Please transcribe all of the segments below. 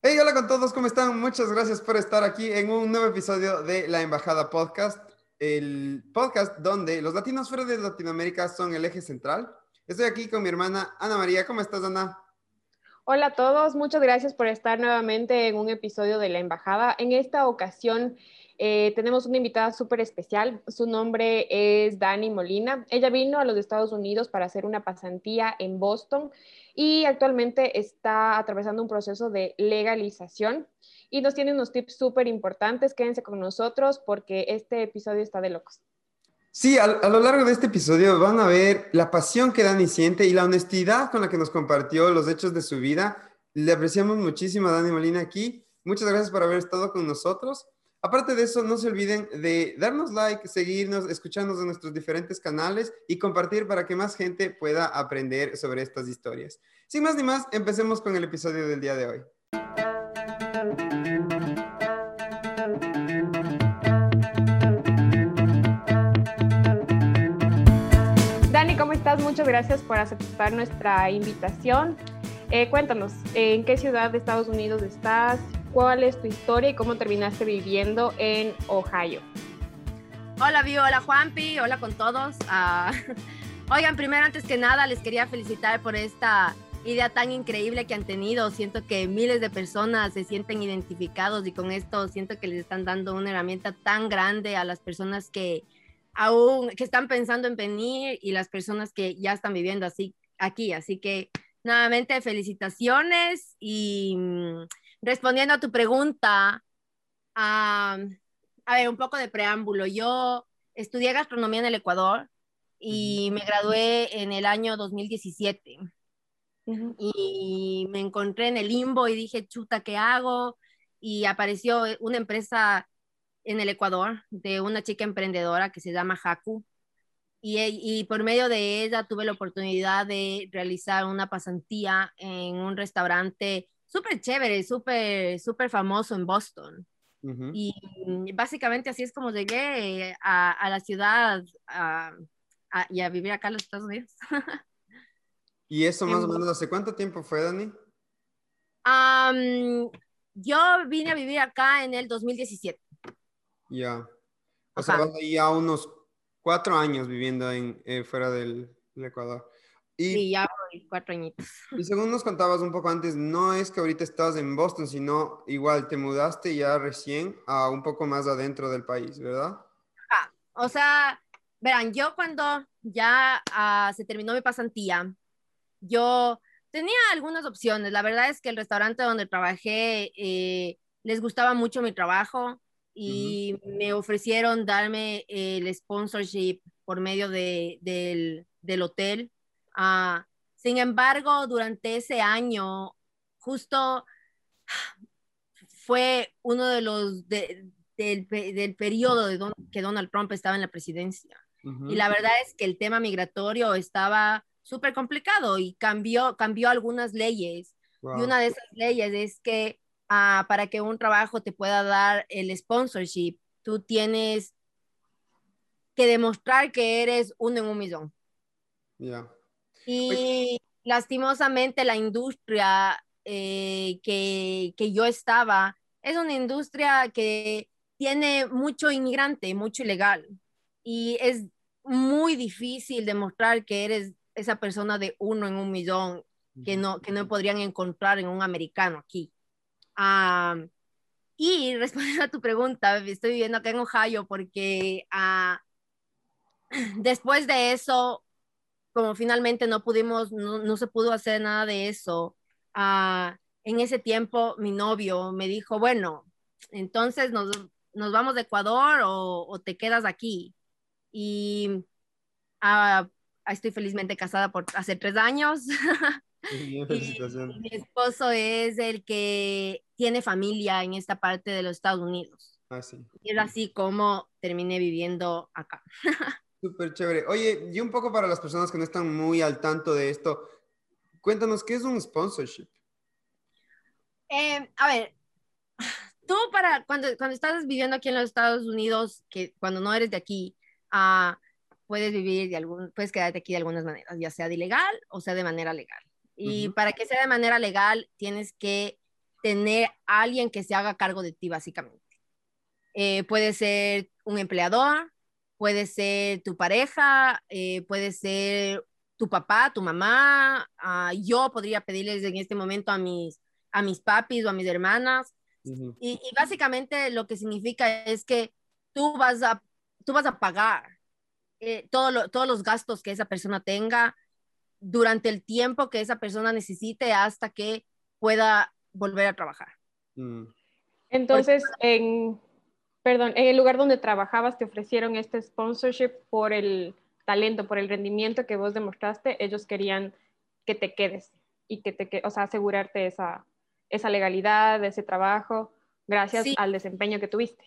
Hey, hola con todos, ¿cómo están? Muchas gracias por estar aquí en un nuevo episodio de La Embajada Podcast, el podcast donde los latinos fuera de Latinoamérica son el eje central. Estoy aquí con mi hermana Ana María. ¿Cómo estás, Ana? Hola a todos, muchas gracias por estar nuevamente en un episodio de La Embajada. En esta ocasión eh, tenemos una invitada súper especial. Su nombre es Dani Molina. Ella vino a los Estados Unidos para hacer una pasantía en Boston y actualmente está atravesando un proceso de legalización y nos tiene unos tips súper importantes. Quédense con nosotros porque este episodio está de locos. Sí, a, a, lo largo de este episodio van a ver la pasión que Dani siente y la honestidad con la que nos compartió los hechos de su vida. Le apreciamos muchísimo a Dani Molina aquí. Muchas gracias por haber estado con nosotros. Aparte de eso, no se olviden de darnos like, seguirnos, escucharnos en nuestros diferentes canales y compartir para que más gente pueda aprender sobre estas historias. Sin más ni más, empecemos con el episodio del día de hoy. Dani, ¿cómo estás? Muchas gracias por aceptar nuestra invitación. Eh, cuéntanos, ¿en qué ciudad de Estados Unidos estás? Cuál es tu historia y cómo terminaste viviendo en Ohio. Hola, Vio, hola, Juanpi, hola con todos. Uh, oigan, primero, antes que nada, les quería felicitar por esta idea tan increíble que han tenido. Siento que miles de personas se sienten identificados y con esto siento que les están dando una herramienta tan grande a las personas que aún que están pensando en venir y las personas que ya están viviendo así aquí. Así que nuevamente felicitaciones y respondiendo a tu pregunta, a ver, un poco de preámbulo. Yo estudié gastronomía en el Ecuador y me gradué en el año 2017. Y me encontré en el limbo y dije, chuta, ¿qué hago? Y apareció una empresa en el Ecuador de una chica emprendedora que se llama Haku. Y, y, por medio de ella tuve la oportunidad de realizar una pasantía en un restaurante súper chévere, súper, súper famoso en Boston. Y básicamente así es como llegué a, a la ciudad a, y a vivir acá en los Estados Unidos. ¿Y eso más o menos hace cuánto tiempo fue, Dani? yo vine a vivir acá en el 2017. Ya. O sea, vas ahí a unos cuatro años viviendo en, eh, fuera del, del Ecuador. Y, sí, ya cuatro añitos. Y según nos contabas un poco antes, no es que ahorita estás en Boston, sino igual te mudaste ya recién a un poco más adentro del país, ¿verdad? Ah, o sea, verán, yo cuando ya ah, se terminó mi pasantía, yo tenía algunas opciones. La verdad es que el restaurante donde trabajé eh, les gustaba mucho mi trabajo y me ofrecieron darme el sponsorship por medio de, del, del hotel Ah, sin embargo, durante ese año, justo fue uno de los del, del, periodo de que Donald Trump estaba en la presidencia. Y la verdad es que el tema migratorio estaba súper complicado y cambió, cambió algunas leyes. Y una de esas leyes es que ah, para que un trabajo te pueda dar el sponsorship, tú tienes que demostrar que eres uno en un millón. Ya. Y lastimosamente la industria eh, que, que yo estaba es una industria que tiene mucho inmigrante, mucho ilegal. Y es muy difícil demostrar que eres esa persona de uno en un millón que no, que no podrían encontrar en un americano aquí. y respondiendo a tu pregunta, estoy viviendo acá en Ohio porque uh, después de eso como finalmente no pudimos, no, se pudo hacer nada de eso, ah, en ese tiempo mi novio me dijo, bueno, entonces nos, nos vamos de Ecuador o, te quedas aquí. Y ah, estoy felizmente casada por hace tres años. y, mi esposo es el que tiene familia en esta parte de los Estados Unidos. Ah, sí. Y es así como terminé viviendo acá. Súper chévere. Oye, y un poco para las personas que no están muy al tanto de esto, cuéntanos, ¿qué es un sponsorship? Eh, a ver, tú para cuando, cuando estás viviendo aquí en los Estados Unidos, que cuando no eres de aquí, uh, puedes vivir de algún, puedes quedarte aquí de algunas maneras, ya sea de ilegal o sea de manera legal. Y para que sea de manera legal, tienes que tener a alguien que se haga cargo de ti, básicamente. Eh, puede ser un empleador, puede ser tu pareja, eh, puede ser tu papá, tu mamá. Ah, yo podría pedirles en este momento a mis, a mis papis o a mis hermanas. y, básicamente lo que significa es que tú vas a, tú vas a pagar eh, todo todos los gastos que esa persona tenga durante el tiempo que esa persona necesite hasta que pueda volver a trabajar. Mm. Entonces, en, perdón, en el lugar donde trabajabas te ofrecieron este sponsorship por el talento, por el rendimiento que vos demostraste, ellos querían que te quedes y que te, o sea, asegurarte esa, esa legalidad, ese trabajo, gracias al desempeño que tuviste.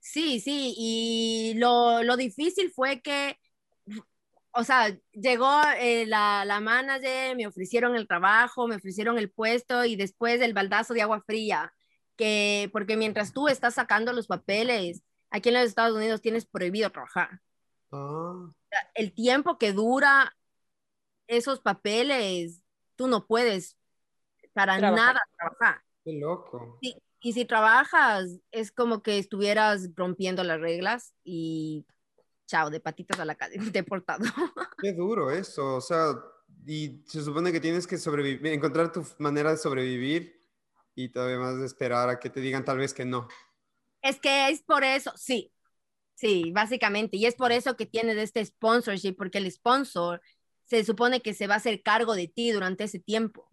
Sí, sí, y lo, lo difícil fue que o sea, llegó eh, la, la, manager, me ofrecieron el trabajo, me ofrecieron el puesto y después el baldazo de agua fría, que porque mientras tú estás sacando los papeles, aquí en los Estados Unidos tienes prohibido trabajar. Ah. El tiempo que dura esos papeles, tú no puedes para nada trabajar. Qué loco. y si trabajas, es como que estuvieras rompiendo las reglas y chao, de patitas a la calle, deportado. Qué duro eso, o sea, y se supone que tienes que sobrevivir, encontrar tu manera de sobrevivir y todavía más de esperar a que te digan tal vez que no. Es que es por eso, sí, sí, básicamente, y es por eso que tienes este sponsorship, porque el sponsor se supone que se va a hacer cargo de ti durante ese tiempo.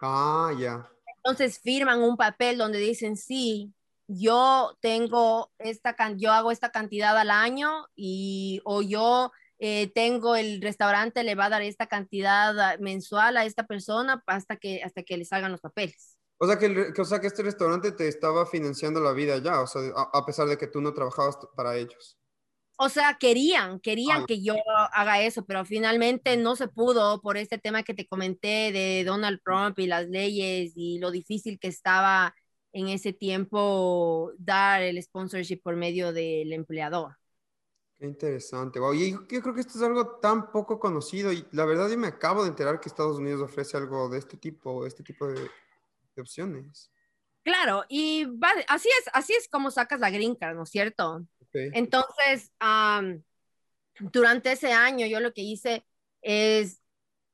Ah, ya. Entonces firman un papel donde dicen, sí, yo tengo esta, yo hago esta cantidad al año y o yo eh, tengo el restaurante, le va a dar esta cantidad mensual a esta persona hasta que, hasta que le salgan los papeles. O sea, que, o sea, que este restaurante te estaba financiando la vida ya, o sea, a, pesar de que tú no trabajabas para ellos. O sea, querían, querían ah. que yo haga eso, pero finalmente no se pudo por este tema que te comenté de Donald Trump y las leyes y lo difícil que estaba en ese tiempo dar el sponsorship por medio del empleador. Qué interesante. Wow. Y yo, creo que esto es algo tan poco conocido y la verdad yo me acabo de enterar que Estados Unidos ofrece algo de este tipo, este tipo de, opciones. Claro, y así es, así es como sacas la green card, ¿no es cierto? Entonces, durante ese año yo lo que hice es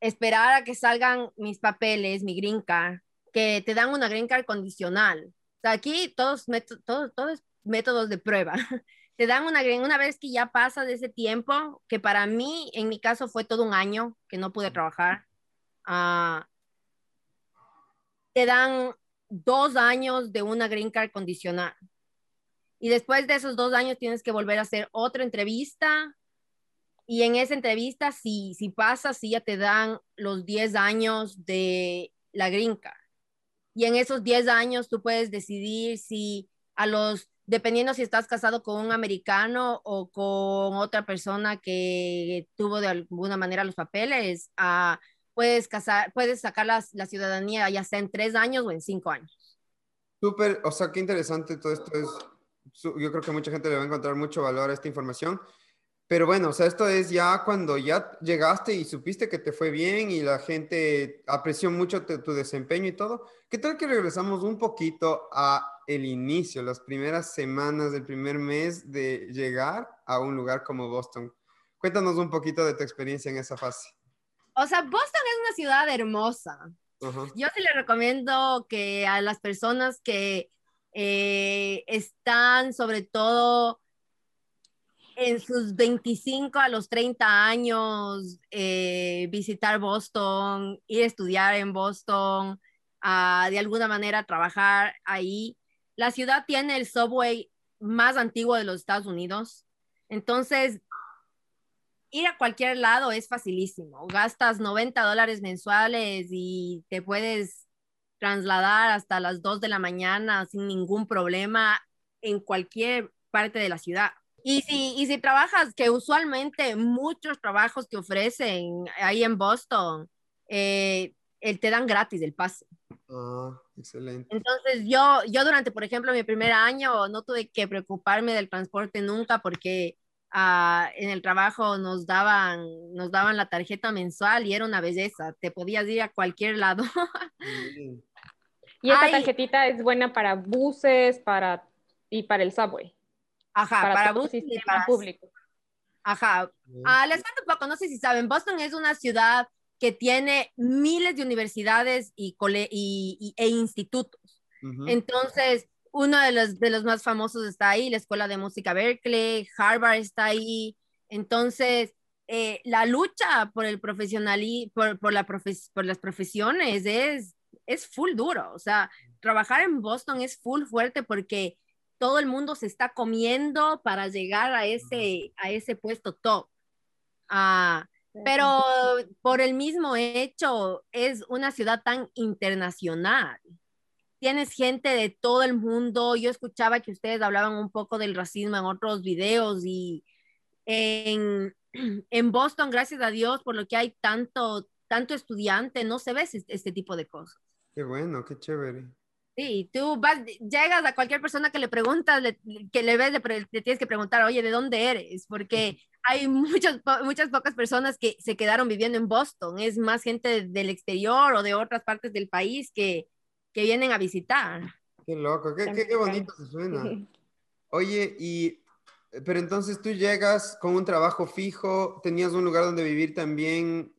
esperar a que salgan mis papeles, mi green card, que te dan una green card condicional. O sea, aquí todos, todos, todos métodos de prueba. Te dan una green, una vez que ya pasa de ese tiempo, que para mí, en mi caso, fue todo un año que no pude trabajar. Uh, te dan dos años de una green card condicional. Y después de esos dos años tienes que volver a hacer otra entrevista. Y en esa entrevista, si, si pasas, sí ya te dan los 10 años de la green card. Y en esos 10 años tú puedes decidir si a los, dependiendo si estás casado con un americano o con otra persona que tuvo de alguna manera los papeles, uh, puedes, casar, puedes sacar la, la ciudadanía ya sea en 3 años o en 5 años. Súper, o sea, qué interesante todo esto es. Yo creo que mucha gente le va a encontrar mucho valor a esta información. Pero bueno, o sea, esto es ya cuando ya llegaste y supiste que te fue bien y la gente apreció mucho tu, desempeño y todo. ¿Qué tal que regresamos un poquito a el inicio, las primeras semanas del primer mes de llegar a un lugar como Boston? Cuéntanos un poquito de tu experiencia en esa fase. O sea, Boston es una ciudad hermosa. Yo sí le recomiendo que a las personas que eh, están sobre todo en sus 25 a los 30 años eh, visitar Boston, ir a estudiar en Boston, de alguna manera trabajar ahí. La ciudad tiene el subway más antiguo de los Estados Unidos. Entonces, ir a cualquier lado es facilísimo. Gastas 90 dólares mensuales y te puedes trasladar hasta las 2 de la mañana sin ningún problema en cualquier parte de la ciudad. Y si, y si trabajas, que usualmente muchos trabajos que ofrecen ahí en Boston, eh, te dan gratis el pase. Ah, excelente. Entonces yo, yo durante, por ejemplo, mi primer año no tuve que preocuparme del transporte nunca porque ah, en el trabajo nos daban, nos daban la tarjeta mensual y era una belleza. Te podías ir a cualquier lado. Y esta tarjetita es buena para buses para, y para el subway. Ajá, para, buses y para público. Ajá. Ah, les cuento un poco, no sé si saben, Boston es una ciudad que tiene miles de universidades y, y, e institutos. Entonces, uno de los, de los más famosos está ahí, la Escuela de Música Berkeley, Harvard está ahí. Entonces, eh, la lucha por el profesionalismo, por, por, la por las profesiones es, es full duro. O sea, trabajar en Boston es full fuerte porque todo el mundo se está comiendo para llegar a ese, a ese puesto top. Ah, pero por el mismo hecho, es una ciudad tan internacional. Tienes gente de todo el mundo. Yo escuchaba que ustedes hablaban un poco del racismo en otros videos y en, en Boston, gracias a Dios, por lo que hay tanto, tanto estudiante, no se ve este, este tipo de cosas. Qué bueno, qué chévere. Sí, tú vas, llegas a cualquier persona que le preguntas, que le ves, le, tienes que preguntar, oye, ¿de dónde eres? Porque hay muchas, muchas pocas personas que se quedaron viviendo en Boston. Es más gente del exterior o de otras partes del país que, que vienen a visitar. Qué loco, qué, qué, qué bonito se suena. Oye, y, pero entonces tú llegas con un trabajo fijo, tenías un lugar donde vivir también,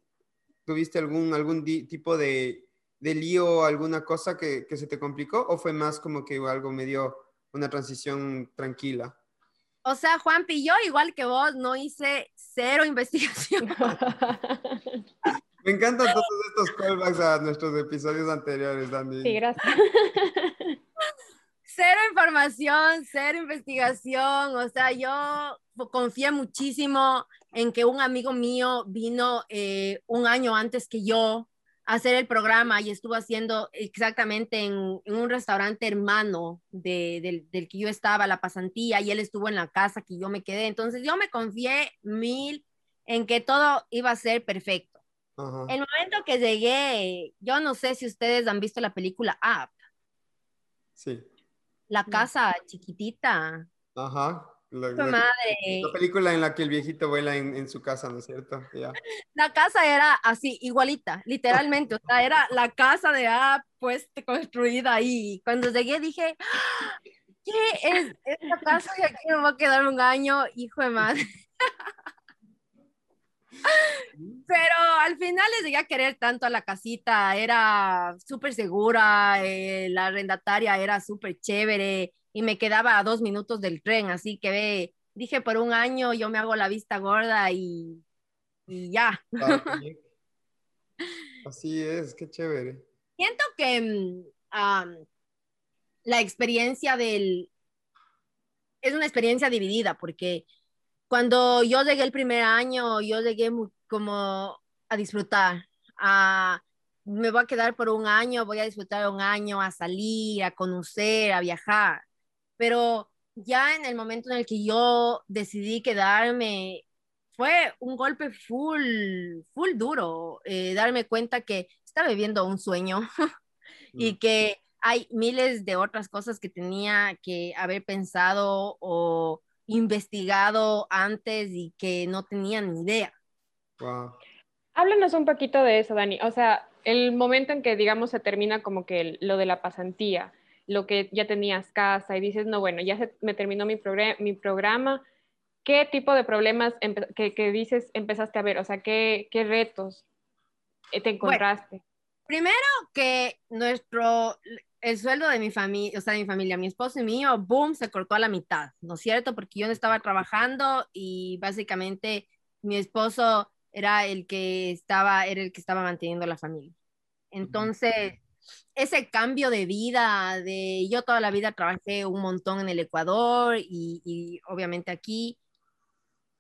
tuviste algún, algún tipo de de lío alguna cosa que, se te complicó o fue más como que algo medio una transición tranquila? O sea, Juanpi, yo igual que vos no hice cero investigación. Me encantan todos estos callbacks a nuestros episodios anteriores, Dani. Sí, gracias. Cero información, cero investigación. O sea, yo confié muchísimo en que un amigo mío vino eh, un año antes que yo hacer el programa y estuvo haciendo exactamente en, un restaurante hermano del, que yo estaba, la pasantía, y él estuvo en la casa que yo me quedé. Entonces yo me confié mil en que todo iba a ser perfecto. El momento que llegué, yo no sé si ustedes han visto la película Up. Sí. La casa chiquitita. Ajá. La, madre. La película en la que el viejito vuela en, su casa, ¿no es cierto? La casa era así, igualita, literalmente. o sea, era la casa de A, pues, construida ahí. Cuando llegué dije, ¡Ah! ¿qué es esta casa? Y aquí me voy a quedar un año, hijo de madre. Pero al final les llegué a querer tanto a la casita, era súper segura, eh, la arrendataria era súper chévere y me quedaba a dos minutos del tren, así que ve, dije por un año yo me hago la vista gorda y, y ya. Así es, qué chévere. Siento que mm, la experiencia del... Es una experiencia dividida porque cuando yo llegué el primer año, yo llegué como a disfrutar, a me voy a quedar por un año, voy a disfrutar un año, a salir, a conocer, a viajar pero ya en el momento en el que yo decidí quedarme, fue un golpe full, full duro, eh, darme cuenta que estaba viviendo un sueño y mm. que hay miles de otras cosas que tenía que haber pensado o investigado antes y que no tenía ni idea. Háblanos un poquito de eso, Dani. O sea, el momento en que, digamos, se termina como que lo de la pasantía, lo que ya tenías casa y dices, no, bueno, ya se, me terminó mi, mi programa, ¿qué tipo de problemas que, dices empezaste a ver? O sea, ¿qué, qué retos eh, te encontraste? primero que nuestro, el sueldo de mi familia, o sea, de mi familia, mi esposo y mío, boom, se cortó a la mitad, ¿no es cierto? Porque yo no estaba trabajando y básicamente mi esposo era el que estaba, era el que estaba manteniendo la familia. Entonces, ese cambio de vida, de yo toda la vida trabajé un montón en el Ecuador y, obviamente aquí,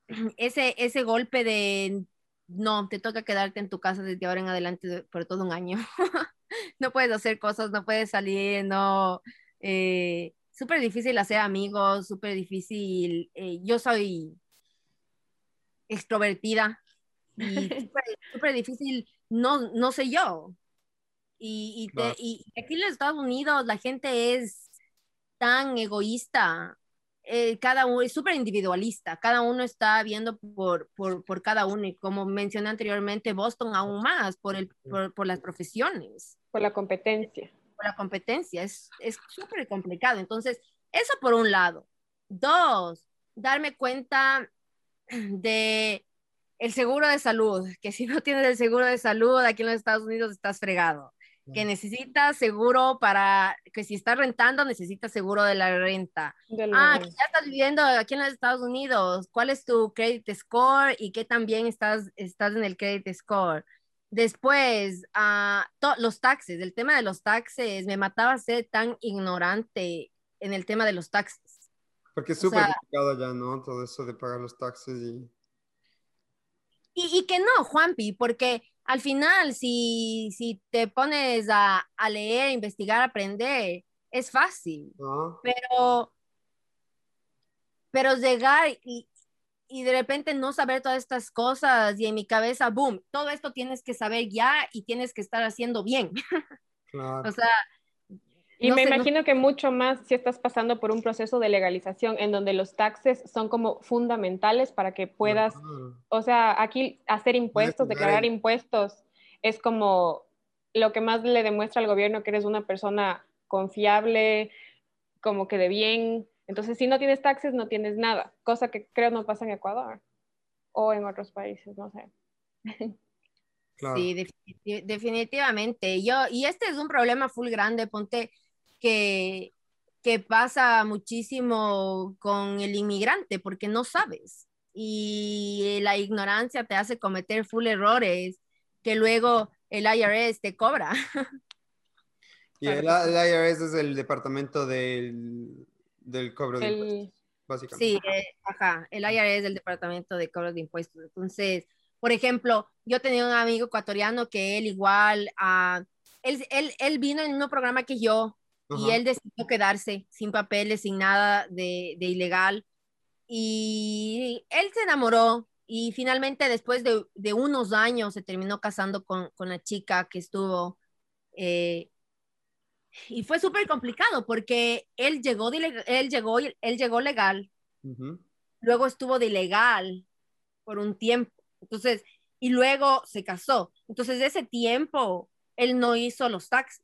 ese, ese golpe de no, te toca quedarte en tu casa desde ahora en adelante por todo un año. no puedes hacer cosas, no puedes salir, no. Eh, súper difícil hacer amigos, súper difícil. Eh, yo soy extrovertida y súper difícil, no, no sé yo. Y, aquí en los Estados Unidos la gente es tan egoísta, eh, cada uno es súper individualista, cada uno está viendo por, por, por, cada uno y como mencioné anteriormente, Boston aún más por, el, por, por, las profesiones. Por la competencia. la competencia, es súper complicado. Entonces, eso por un lado. Dos, darme cuenta de el seguro de salud, que si no tienes el seguro de salud aquí en los Estados Unidos estás fregado, que necesitas seguro para, que si estás rentando necesitas seguro de la renta. ah, que ya estás viviendo aquí en los Estados Unidos, ¿cuál es tu credit score y qué también estás, estás en el credit score? Después, uh, los taxes, el tema de los taxes, me mataba ser tan ignorante en el tema de los taxes. Porque es súper complicado ya, ¿no? Todo eso de pagar los taxes y... y... Y, que no, Juanpi, porque al final, si, si te pones a, a leer, investigar, aprender, es fácil. Ah. Pero, pero llegar y, y de repente no saber todas estas cosas y en mi cabeza, boom, todo esto tienes que saber ya y tienes que estar haciendo bien. Claro. o sea... Y me imagino que mucho más si estás pasando por un proceso de legalización en donde los taxes son como fundamentales para que puedas, o sea, aquí hacer impuestos, declarar impuestos, es como lo que más le demuestra al gobierno que eres una persona confiable, como que de bien, entonces, si no tienes taxes, no tienes nada, cosa que creo no pasa en Ecuador o en otros países, no sé. Sí, definitivamente. Yo, y este es un problema full grande, ponte que, que pasa muchísimo con el inmigrante, porque no sabes. Y la ignorancia te hace cometer full errores que luego el IRS te cobra. Y el, el IRS es el departamento del del cobro de impuestos, básicamente. Sí, eh, ajá, el IRS es del Departamento de Cobro de Impuestos. Entonces, por ejemplo, yo tenía un amigo ecuatoriano que él igual, uh, él, él, él, vino en un programa que yo y él decidió quedarse sin papeles, sin nada de, de, ilegal. Y él se enamoró y finalmente después de, de unos años se terminó casando con, con la chica que estuvo eh, y fue súper complicado porque él llegó, él llegó, él llegó legal, luego estuvo de ilegal por un tiempo, entonces, y luego se casó. Entonces, de ese tiempo, él no hizo los taxes.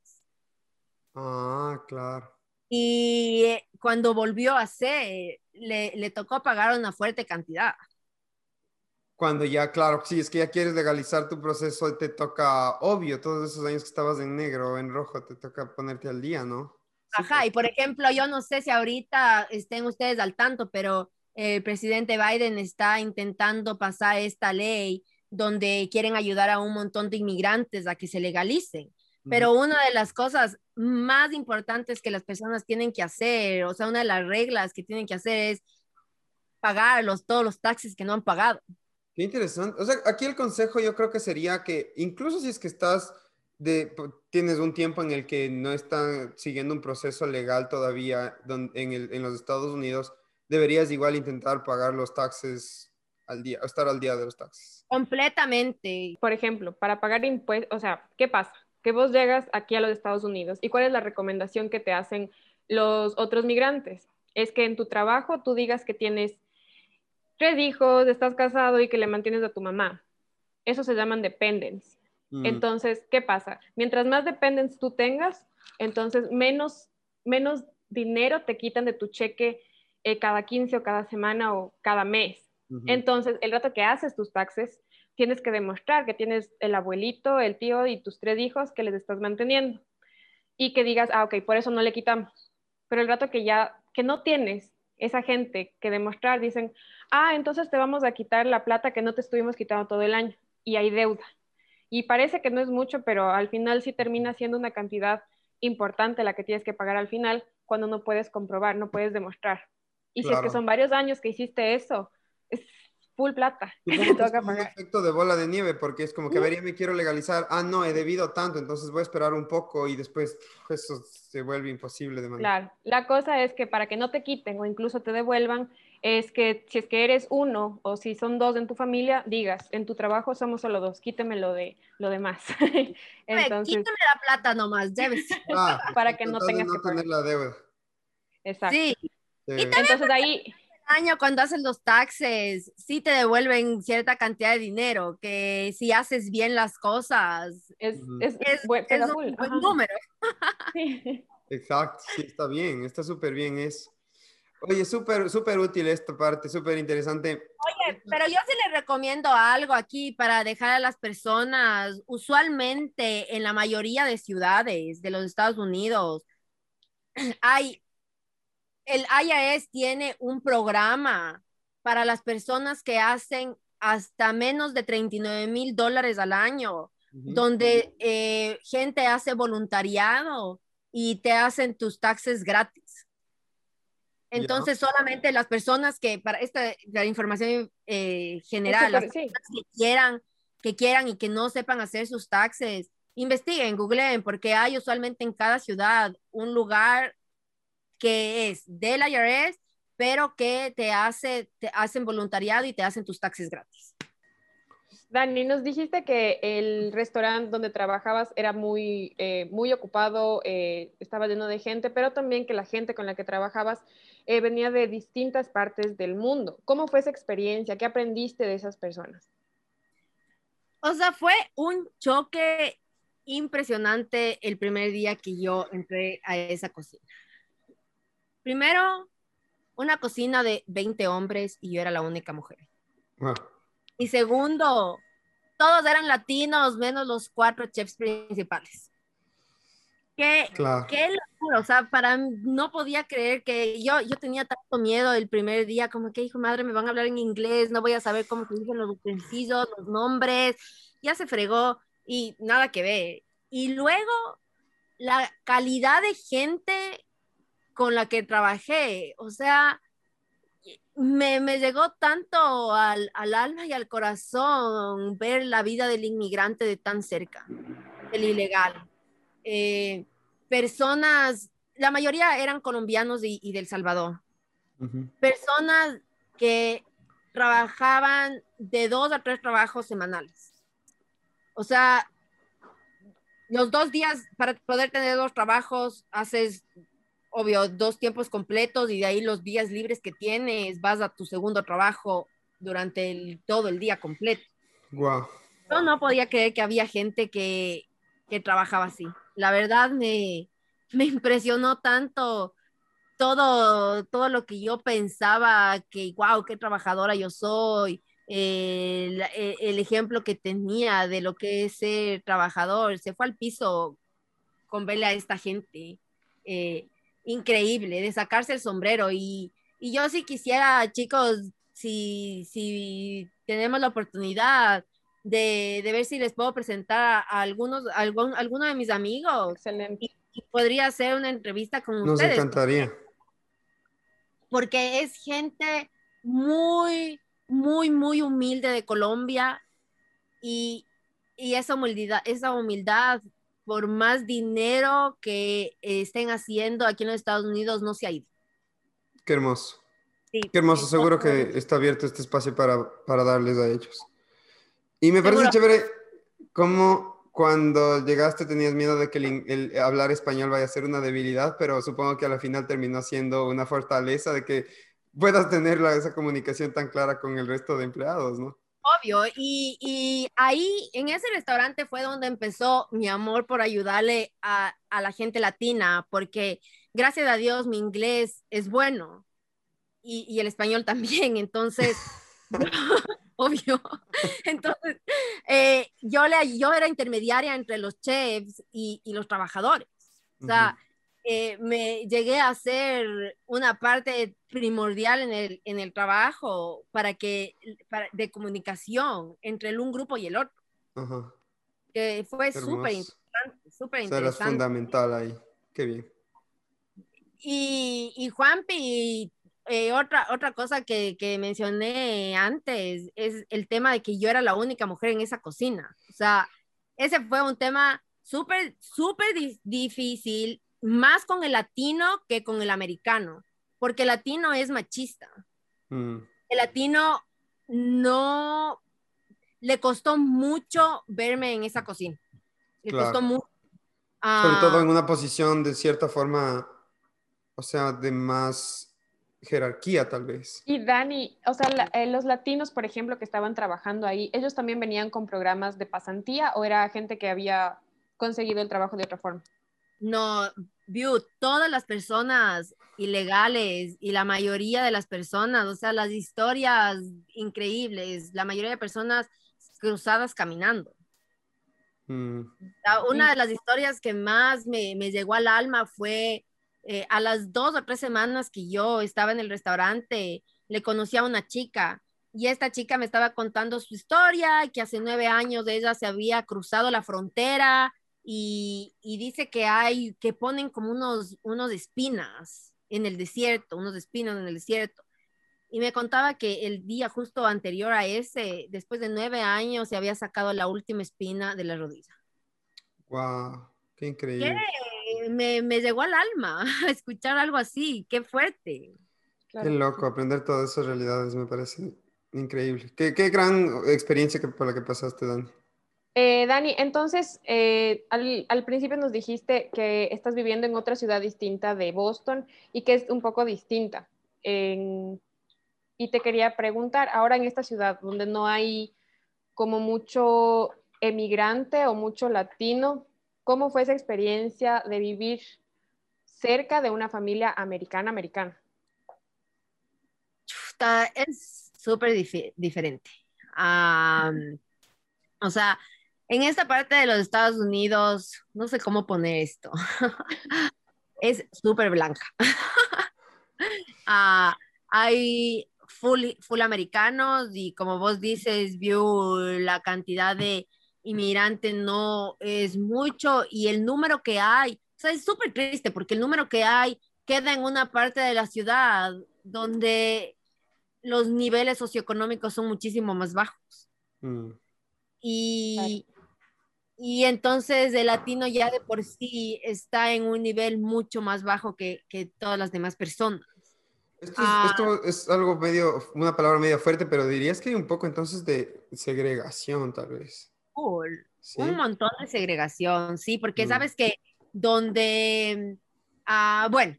Ah, claro. Y eh, cuando volvió a hacer, le, le tocó pagar una fuerte cantidad. Cuando ya, claro, si es que ya quieres legalizar tu proceso, te toca, obvio, todos esos años que estabas en negro o en rojo, te toca ponerte al día, ¿no? Ajá, y por ejemplo, yo no sé si ahorita estén ustedes al tanto, pero el presidente Biden está intentando pasar esta ley donde quieren ayudar a un montón de inmigrantes a que se legalicen. Pero una de las cosas más importantes que las personas tienen que hacer, o sea, una de las reglas que tienen que hacer es pagar los, todos los taxes que no han pagado. Qué interesante. O sea, aquí el consejo yo creo que sería que incluso si es que estás de, tienes un tiempo en el que no están siguiendo un proceso legal todavía en, el, en los Estados Unidos, deberías igual intentar pagar los taxes al día, estar al día de los taxes. Completamente. Por ejemplo, para pagar impuestos, o sea, ¿qué pasa? Que vos llegas aquí a los Estados Unidos y cuál es la recomendación que te hacen los otros migrantes? Es que en tu trabajo tú digas que tienes tres hijos, estás casado y que le mantienes a tu mamá. Eso se llaman dependents. Mm. Entonces, ¿qué pasa? Mientras más dependents tú tengas, entonces menos, menos dinero te quitan de tu cheque eh, cada 15 o cada semana o cada mes. Entonces, el rato que haces tus taxes, tienes que demostrar que tienes el abuelito, el tío y tus tres hijos que les estás manteniendo. Y que digas, ah, ok, por eso no le quitamos. Pero el rato que ya, que no tienes esa gente que demostrar, dicen, ah, entonces te vamos a quitar la plata que no te estuvimos quitando todo el año y hay deuda. Y parece que no es mucho, pero al final sí termina siendo una cantidad importante la que tienes que pagar al final cuando no puedes comprobar, no puedes demostrar. Y si es que son varios años que hiciste eso, es full plata. Es un efecto de bola de nieve, porque es como que, a ver, ya me quiero legalizar, ah, no, he debido tanto, entonces voy a esperar un poco y después eso se vuelve imposible de manejar. Claro, la cosa es que para que no te quiten o incluso te devuelvan, es que si es que eres uno o si son dos en tu familia, digas, en tu trabajo somos solo dos, quíteme lo, de, lo demás. entonces, quítame la plata nomás, debes. Ah, para que no tengas que tener la deuda. Exacto. Sí. Entonces ahí año cuando haces los taxes, sí te devuelven cierta cantidad de dinero, que si haces bien las cosas, Es, es, es, buen- es pega un full, buen ajá. número. Sí. Exacto, sí, está bien, está súper bien eso. Oye, súper, súper útil esta parte, súper interesante. Oye, pero yo sí les recomiendo algo aquí para dejar a las personas, usualmente en la mayoría de ciudades de los Estados Unidos, hay, el IRS tiene un programa para las personas que hacen hasta menos de 39 mil dólares al año, donde eh, gente hace voluntariado y te hacen tus taxes gratis. Entonces, solamente las personas que, para esta la información eh, general, las súper- sí. personas que quieran, que quieran y que no sepan hacer sus taxes, investiguen, googleen, porque hay usualmente en cada ciudad un lugar que es del IRS, pero que te hace, te hacen voluntariado y te hacen tus taxes gratis. Dani, nos dijiste que el restaurante donde trabajabas era muy, eh, muy ocupado, eh, estaba lleno de gente, pero también que la gente con la que trabajabas eh, venía de distintas partes del mundo. ¿Cómo fue esa experiencia? ¿Qué aprendiste de esas personas? O sea, fue un choque impresionante el primer día que yo entré a esa cocina. Primero, una cocina de 20 hombres y yo era la única mujer. Wow. Y segundo, todos eran latinos, menos los cuatro chefs principales. Qué, Claro. qué locura, o sea, para mí, no podía creer que yo, yo tenía tanto miedo el primer día, como que hijo madre, me van a hablar en inglés, no voy a saber cómo se dicen los utensilios, los nombres, ya se fregó y nada que ver. Y luego la calidad de gente con la que trabajé, o sea, me, me llegó tanto al, al alma y al corazón ver la vida del inmigrante de tan cerca, del ilegal. Eh, personas, la mayoría eran colombianos y, y del Salvador, personas que trabajaban de dos a tres trabajos semanales. O sea, los dos días para poder tener dos trabajos, haces, obvio, dos tiempos completos y de ahí los días libres que tienes, vas a tu segundo trabajo durante el- todo el día completo. Wow. Yo no podía creer que había gente que, que trabajaba así. La verdad me, me impresionó tanto todo, todo lo que yo pensaba que, wow, qué trabajadora yo soy. la- eh, el ejemplo que tenía de lo que es ser trabajador, se fue al piso con verle a esta gente. eh, increíble, de sacarse el sombrero. Y, y yo sí quisiera, chicos, si, si tenemos la oportunidad de, de ver si les puedo presentar a, a algunos, a algún, alguno de mis amigos Excelente. y, y podría hacer una entrevista con Nos ustedes encantaría. porque es gente muy, muy, muy humilde de Colombia y, y esa humildad, esa humildad, por más dinero que estén haciendo aquí en los Estados Unidos, no se ha ido. Qué hermoso. Sí, Qué hermoso. Seguro que está abierto este espacio para, para darles a ellos. Y me parece Seguro. chévere cómo cuando llegaste tenías miedo de que el, el hablar español vaya a ser una debilidad, pero supongo que a la final terminó siendo una fortaleza de que puedas tener la- esa comunicación tan clara con el resto de empleados, ¿no? Obvio, y, y ahí en ese restaurante fue donde empezó mi amor por ayudarle a, a la gente latina, porque gracias a Dios mi inglés es bueno y, y el español también, entonces, obvio, entonces eh, yo, le, yo era intermediaria entre los chefs y, y los trabajadores, o sea, eh, me llegué a ser una parte primordial en el, en el trabajo para que, para- de comunicación entre el un grupo y el otro, Ajá. que fue súper interesante, súper O sea, fundamental ahí. Qué bien. Y, y Juanpi, eh, otra, otra cosa que, que mencioné antes es el tema de que yo era la única mujer en esa cocina. O sea, ese fue un tema súper, súper di- difícil, más con el latino que con el americano, porque el latino es machista. Mm, El latino no le costó mucho verme en esa cocina. Le Claro. costó mucho. Sobre todo Ah, en una posición de cierta forma, o sea, de más jerarquía tal vez. Y Dani, o sea, eh, los latinos, por ejemplo, que estaban trabajando ahí, ¿ellos también venían con programas de pasantía o era gente que había conseguido el trabajo de otra forma? No, View, todas las personas ilegales y la mayoría de las personas, o sea, las historias increíbles, la mayoría de personas cruzadas caminando. Mm. Una de las historias que más me, me llegó al alma fue eh, a las dos o tres semanas que yo estaba en el restaurante, le conocí a una chica y esta chica me estaba contando su historia, que hace nueve años ella se había cruzado la frontera y, dice que hay, que ponen como unos, unos espinas en el desierto, unos espinos en el desierto. Y me contaba que el día justo anterior a ese, después de nueve años, se había sacado la última espina de la rodilla. ¡Wow! ¡Qué increíble! Me, me, llegó al alma escuchar algo así, qué fuerte. Qué loco, aprender todas esas realidades me parece increíble. Qué, qué gran experiencia que, por la que pasaste, Dani. Eh, Dani, entonces, eh, al, principio nos dijiste que estás viviendo en otra ciudad distinta de Boston y que es un poco distinta. y te quería preguntar, ahora en esta ciudad donde no hay como mucho emigrante o mucho latino, ¿cómo fue esa experiencia de vivir cerca de una familia americana-americana? Es súper diferente. o sea, en esta parte de los Estados Unidos, no sé cómo poner esto, es súper blanca. Ah, hay full, full americanos y como vos dices, vio la cantidad de inmigrantes no es mucho y el número que hay, o sea, es súper triste porque el número que hay queda en una parte de la ciudad donde los niveles socioeconómicos son muchísimo más bajos. Mm. Y, y entonces el latino ya de por sí está en un nivel mucho más bajo que, que todas las demás personas. Esto, es, esto, ah. es, algo medio, una palabra medio fuerte, pero dirías que hay un poco entonces de segregación, tal vez. Un montón de segregación, sí, porque mm. sabes que donde, ah, bueno,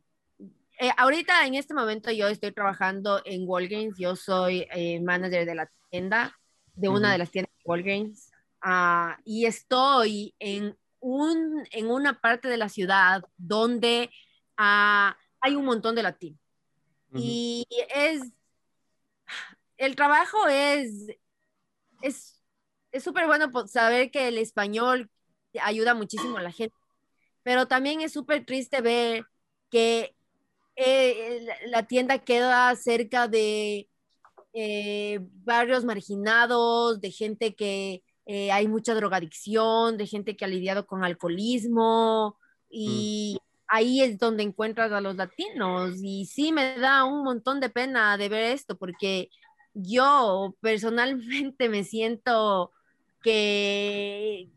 eh, ahorita en este momento yo estoy trabajando en Walgreens, yo soy eh, manager de la tienda, de una de las tiendas de Walgreens. Ah, y estoy en, un, en una parte de la ciudad donde ah, hay un montón de latinos. Y es, el trabajo es, es súper bueno saber que el español ayuda muchísimo a la gente, pero también es súper triste ver que eh, la tienda queda cerca de eh, barrios marginados, de gente que eh, hay mucha drogadicción, de gente que ha lidiado con alcoholismo y ahí es donde encuentras a los latinos y sí me da un montón de pena de ver esto porque yo personalmente me siento que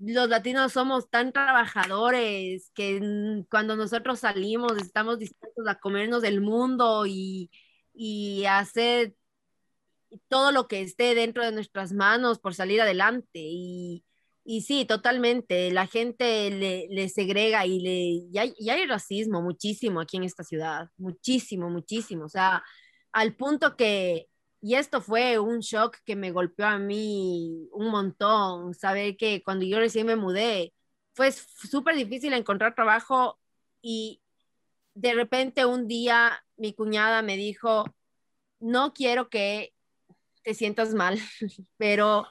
los latinos somos tan trabajadores que cuando nosotros salimos estamos dispuestos a comernos el mundo y, y hacer todo lo que esté dentro de nuestras manos por salir adelante. Y, y sí, totalmente, la gente le, le segrega y, le, y hay, y hay racismo muchísimo aquí en esta ciudad, muchísimo, muchísimo. O sea, al punto que, y esto fue un shock que me golpeó a mí un montón, saber que cuando yo recién me mudé, fue súper difícil encontrar trabajo y de repente un día mi cuñada me dijo, no quiero que te sientas mal, pero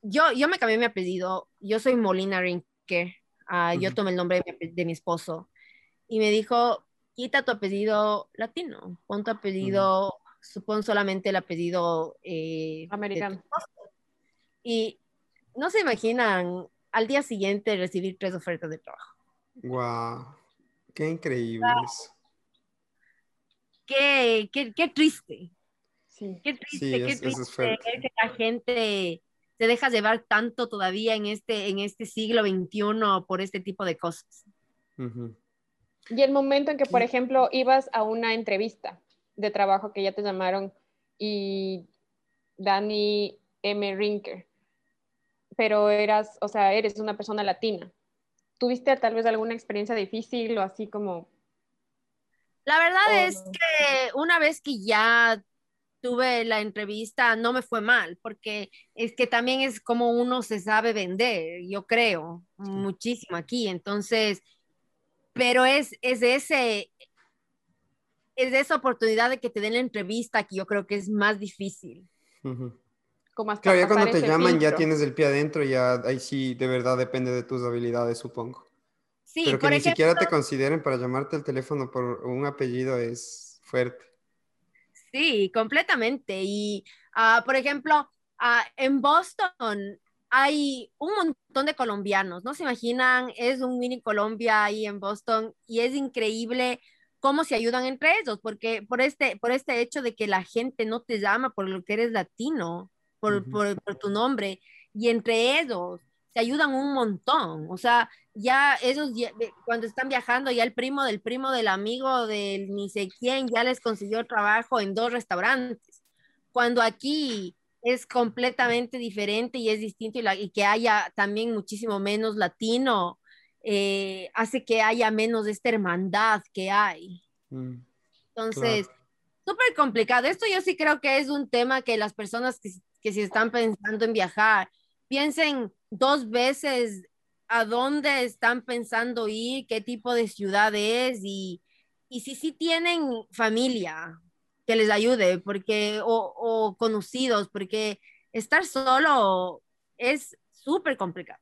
yo, yo me cambié mi apellido, yo soy Molina Rinker, ah, yo tomé el nombre de mi, esposo y me dijo, quita tu apellido latino, pon tu apellido, supón solamente el apellido eh, americano. Y no se imaginan al día siguiente recibir tres ofertas de trabajo. ¡Wow! ¡Qué increíble! Qué, qué, qué, triste. Sí. Qué triste, qué triste que la gente se deja llevar tanto todavía en este, en este siglo XXI por este tipo de cosas. Y el momento en que, por ejemplo, ibas a una entrevista de trabajo que ya te llamaron y Dani M. Rinker, pero eras, o sea, eres una persona latina. ¿Tuviste tal vez alguna experiencia difícil o así como La verdad es que una vez que ya tuve la entrevista, no me fue mal, porque es que también es como uno se sabe vender, yo creo, muchísimo aquí. Entonces, pero es, es ese, es esa oportunidad de que te den la entrevista que yo creo que es más difícil. Como claro, ya cuando te llaman ya tienes el pie adentro, ya ahí sí de verdad depende de tus habilidades, supongo. Sí, Pero que ni siquiera te consideren para llamarte al teléfono por un apellido es fuerte. Sí, completamente. Y, ah, por ejemplo, ah, en Boston hay un montón de colombianos, ¿no se imaginan? Es un mini Colombia ahí en Boston y es increíble cómo se ayudan entre ellos, porque por este, por este hecho de que la gente no te llama por lo que eres latino, por, por, por tu nombre, y entre ellos te ayudan un montón. O sea, ya ellos cuando están viajando, ya el primo del primo del amigo del ni sé quién ya les consiguió trabajo en dos restaurantes. Cuando aquí es completamente diferente y es distinto y, que haya también muchísimo menos latino, eh, hace que haya menos de esta hermandad que hay. Mm, Entonces, súper complicado. Esto yo sí creo que es un tema que las personas que, que si están pensando en viajar, piensen dos veces a dónde están pensando ir, qué tipo de ciudad es y, y si sí tienen familia que les ayude, porque, o, o conocidos, porque estar solo es súper complicado.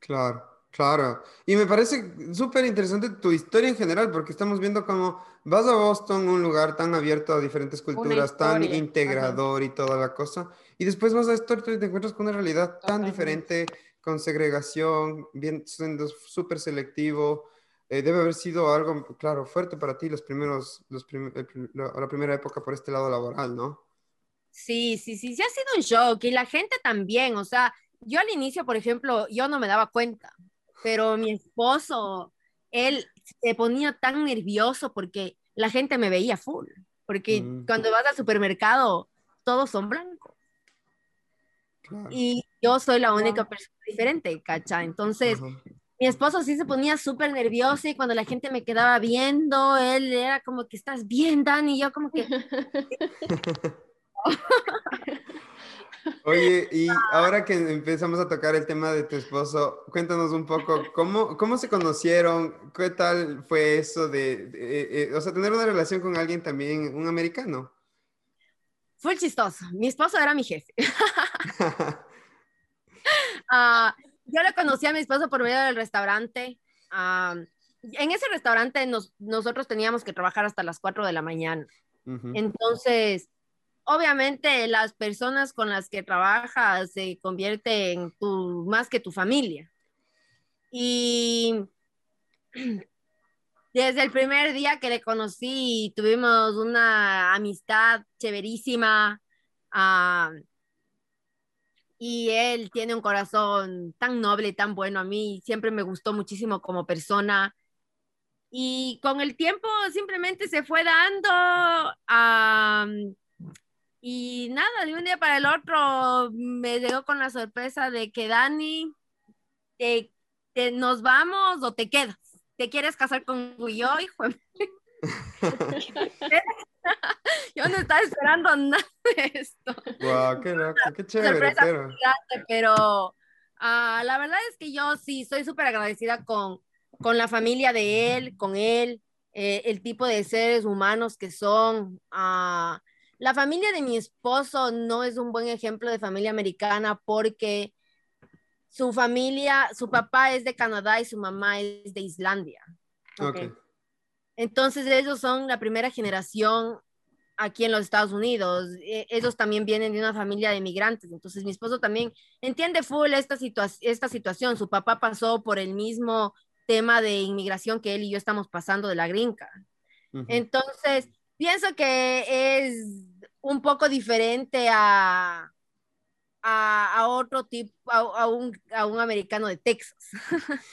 Claro, claro. Y me parece súper interesante tu historia en general, porque estamos viendo cómo vas a Boston, un lugar tan abierto a diferentes culturas, tan integrador y toda la cosa, y después vas a esto y te encuentras con una realidad tan diferente, con segregación, bien, siendo súper selectivo. Eh, debe haber sido algo, claro, fuerte para ti los primeros, los la, primera época por este lado laboral, ¿no? Sí, sí, sí, sí ha sido un shock y la gente también, o sea, yo al inicio, por ejemplo, yo no me daba cuenta, pero mi esposo, él se ponía tan nervioso porque la gente me veía full, porque mm. cuando vas al supermercado, todos son blancos. Y yo soy la única persona diferente, ¿cacha? Entonces, mi esposo sí se ponía súper nervioso y cuando la gente me quedaba viendo, él era como que estás bien, Dani, y yo como que... Oye, y ahora que empezamos a tocar el tema de tu esposo, cuéntanos un poco, ¿cómo, cómo se conocieron? ¿Qué tal fue eso de, eh, o sea, tener una relación con alguien también, un americano? Fue chistoso. Mi esposo era mi jefe. Ah, yo le conocí a mi esposo por medio del restaurante. Ah, en ese restaurante nosotros teníamos que trabajar hasta las 4 de la mañana. Entonces, obviamente las personas con las que trabajas se convierten tu, más que tu familia. Y desde el primer día que le conocí, tuvimos una amistad chéverísima. Ah, y él tiene un corazón tan noble tan bueno a mí. Siempre me gustó muchísimo como persona. Y con el tiempo simplemente se fue dando. y nada, de un día para el otro me llegó con la sorpresa de que Dani, te, nos vamos o te quedas. ¿Te quieres casar conmigo? Yo, hijo Yo no estaba esperando nada de esto. Wow, qué loco, qué chévere. Pero, pero ah, la verdad es que yo sí soy súper agradecida con, con la familia de él, con él, eh, el tipo de seres humanos que son. Uh, la familia de mi esposo no es un buen ejemplo de familia americana porque su familia, su papá es de Canadá y su mamá es de Islandia. Okay. Entonces ellos son la primera generación aquí en los Estados Unidos. E, ellos también vienen de una familia de migrantes. Entonces mi esposo también entiende full esta, esta situación. Su papá pasó por el mismo tema de inmigración que él y yo estamos pasando de la gringa. Entonces, pienso que es un poco diferente a, a, otro tipo, a, un, a un americano de Texas.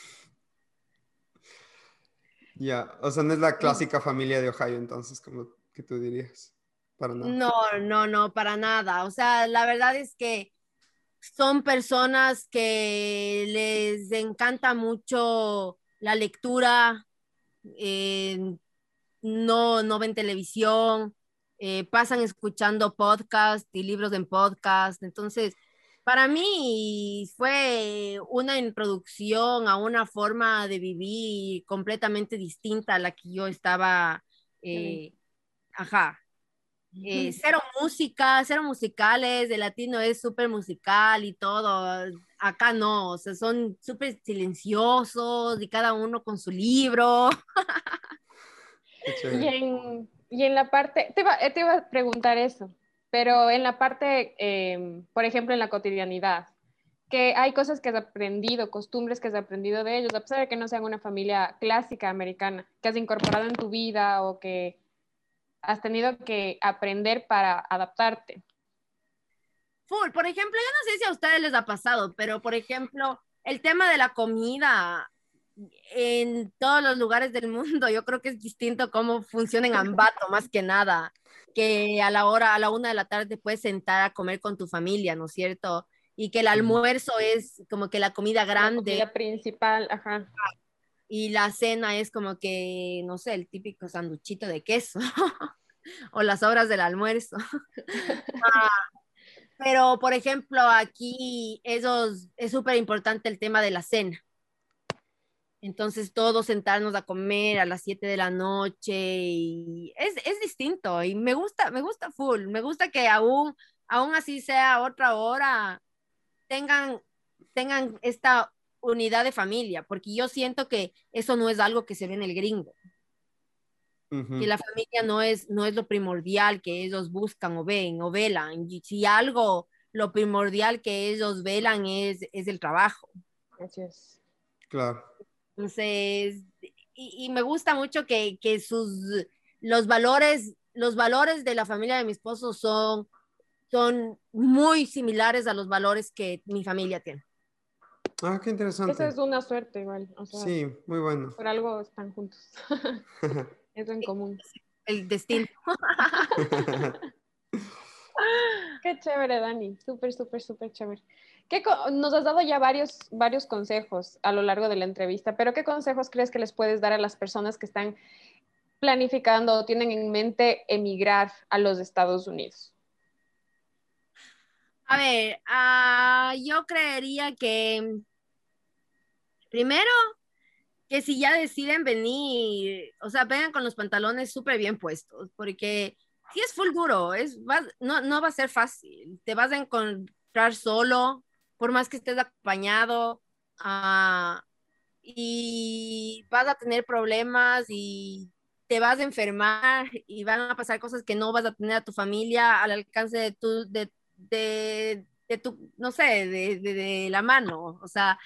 Ya, o sea, no es la clásica familia de Ohio entonces, como que tú dirías. Para nada. No, no, no, para nada. O sea, la verdad es que son personas que les encanta mucho la lectura, eh, no, no ven televisión, eh, pasan escuchando podcast y libros en podcast. Entonces, para mí fue una introducción a una forma de vivir completamente distinta a la que yo estaba, eh, ajá, eh, cero música, cero musicales, de latino es súper musical y todo, acá no, o sea, son súper silenciosos y cada uno con su libro. y, en, y en, la parte, te iba, te iba, a preguntar eso, pero en la parte, em, por ejemplo, en la cotidianidad, que hay cosas que has aprendido, costumbres que has aprendido de ellos, a pesar de que no sean una familia clásica americana, que has incorporado en tu vida o que has tenido que aprender para adaptarte? Full, por ejemplo, yo no sé si a ustedes les ha pasado, pero por ejemplo, el tema de la comida en todos los lugares del mundo, yo creo que es distinto cómo funciona en Ambato, más que nada, que a la hora, a la una de la tarde puedes sentar a comer con tu familia, ¿no es cierto? Y que el almuerzo es como que la comida grande. La principal, ajá y la cena es como que, no sé, el típico sanduchito de queso o las obras del almuerzo. Ah, pero, por ejemplo, aquí esos, es súper importante el tema de la cena. Entonces, todos sentarnos a comer a las 7 de la noche y es, es, distinto y me gusta, me gusta full, me gusta que aún, aún así sea otra hora, tengan, tengan esta unidad de familia, porque yo siento que eso no es algo que se ve en el gringo. Que la familia no es, no es lo primordial que ellos buscan o ven o velan. Y si algo, lo primordial que ellos velan es, es el trabajo. Así es. Claro. Entonces, y, y me gusta mucho que, que, sus, los valores, los valores de la familia de mi esposo son, son muy similares a los valores que mi familia tiene. Ah, qué interesante. Esa es una suerte igual. sí, muy bueno. Por algo están juntos. Eso en común. El destino. qué chévere, Dani. Súper, súper, súper chévere. ¿Qué nos has dado ya varios, varios consejos a lo largo de la entrevista, pero ¿qué consejos crees que les puedes dar a las personas que están planificando o tienen en mente emigrar a los Estados Unidos? A ver, uh, yo creería que primero que si ya deciden venir, o sea, vengan con los pantalones súper bien puestos, porque si es full duro, es, no, no va a ser fácil, te vas a encontrar solo, por más que estés acompañado, uh, y vas a tener problemas y te vas a enfermar y van a pasar cosas que no vas a tener a tu familia al alcance de tu, de, de, de tu, no sé, de, de, la mano, o sea,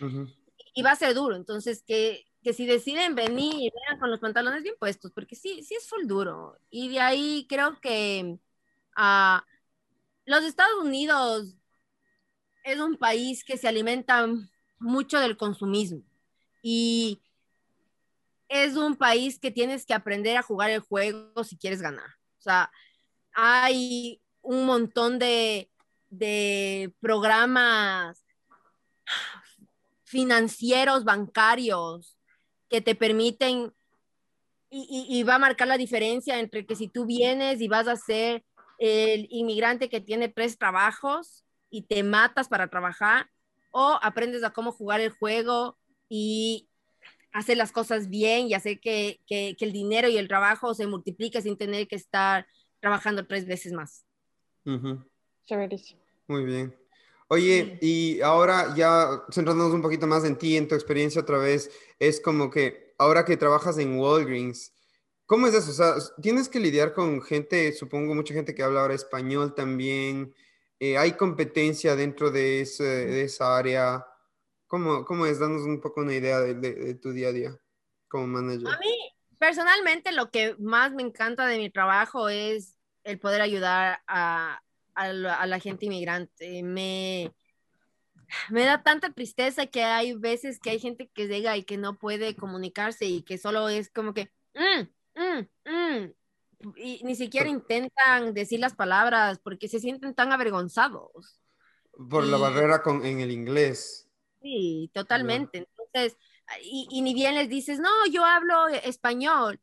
y va a ser duro, entonces que, que si deciden venir, vengan con los pantalones bien puestos, porque sí, sí es full duro, y de ahí creo que uh, los Estados Unidos es un país que se alimenta mucho del consumismo, y es un país que tienes que aprender a jugar el juego si quieres ganar. O sea, hay un montón de, de programas financieros, bancarios, que te permiten y, y, va a marcar la diferencia entre que si tú vienes y vas a ser el inmigrante que tiene tres trabajos y te matas para trabajar, o aprendes a cómo jugar el juego y hacer las cosas bien y hacer que, que, que el dinero y el trabajo se multiplique sin tener que estar trabajando tres veces más. Uh muy bien. Oye, y ahora ya centrándonos un poquito más en ti, en tu experiencia otra vez, es como que ahora que trabajas en Walgreens, ¿cómo es eso? O sea, tienes que lidiar con gente, supongo mucha gente que habla ahora español también. Eh, ¿Hay competencia dentro de, de, esa área? ¿Cómo, ¿Cómo es? Danos un poco una idea de, de, tu día a día como manager. A mí, personalmente, lo que más me encanta de mi trabajo es el poder ayudar a, a la, gente inmigrante. Me, me da tanta tristeza que hay veces que hay gente que llega y que no puede comunicarse y que solo es como que, mm, mm, mm", y ni siquiera intentan decir las palabras porque se sienten tan avergonzados. Por la barrera con, en el inglés. Sí, totalmente. Entonces, y, y, ni bien les dices, no, yo hablo español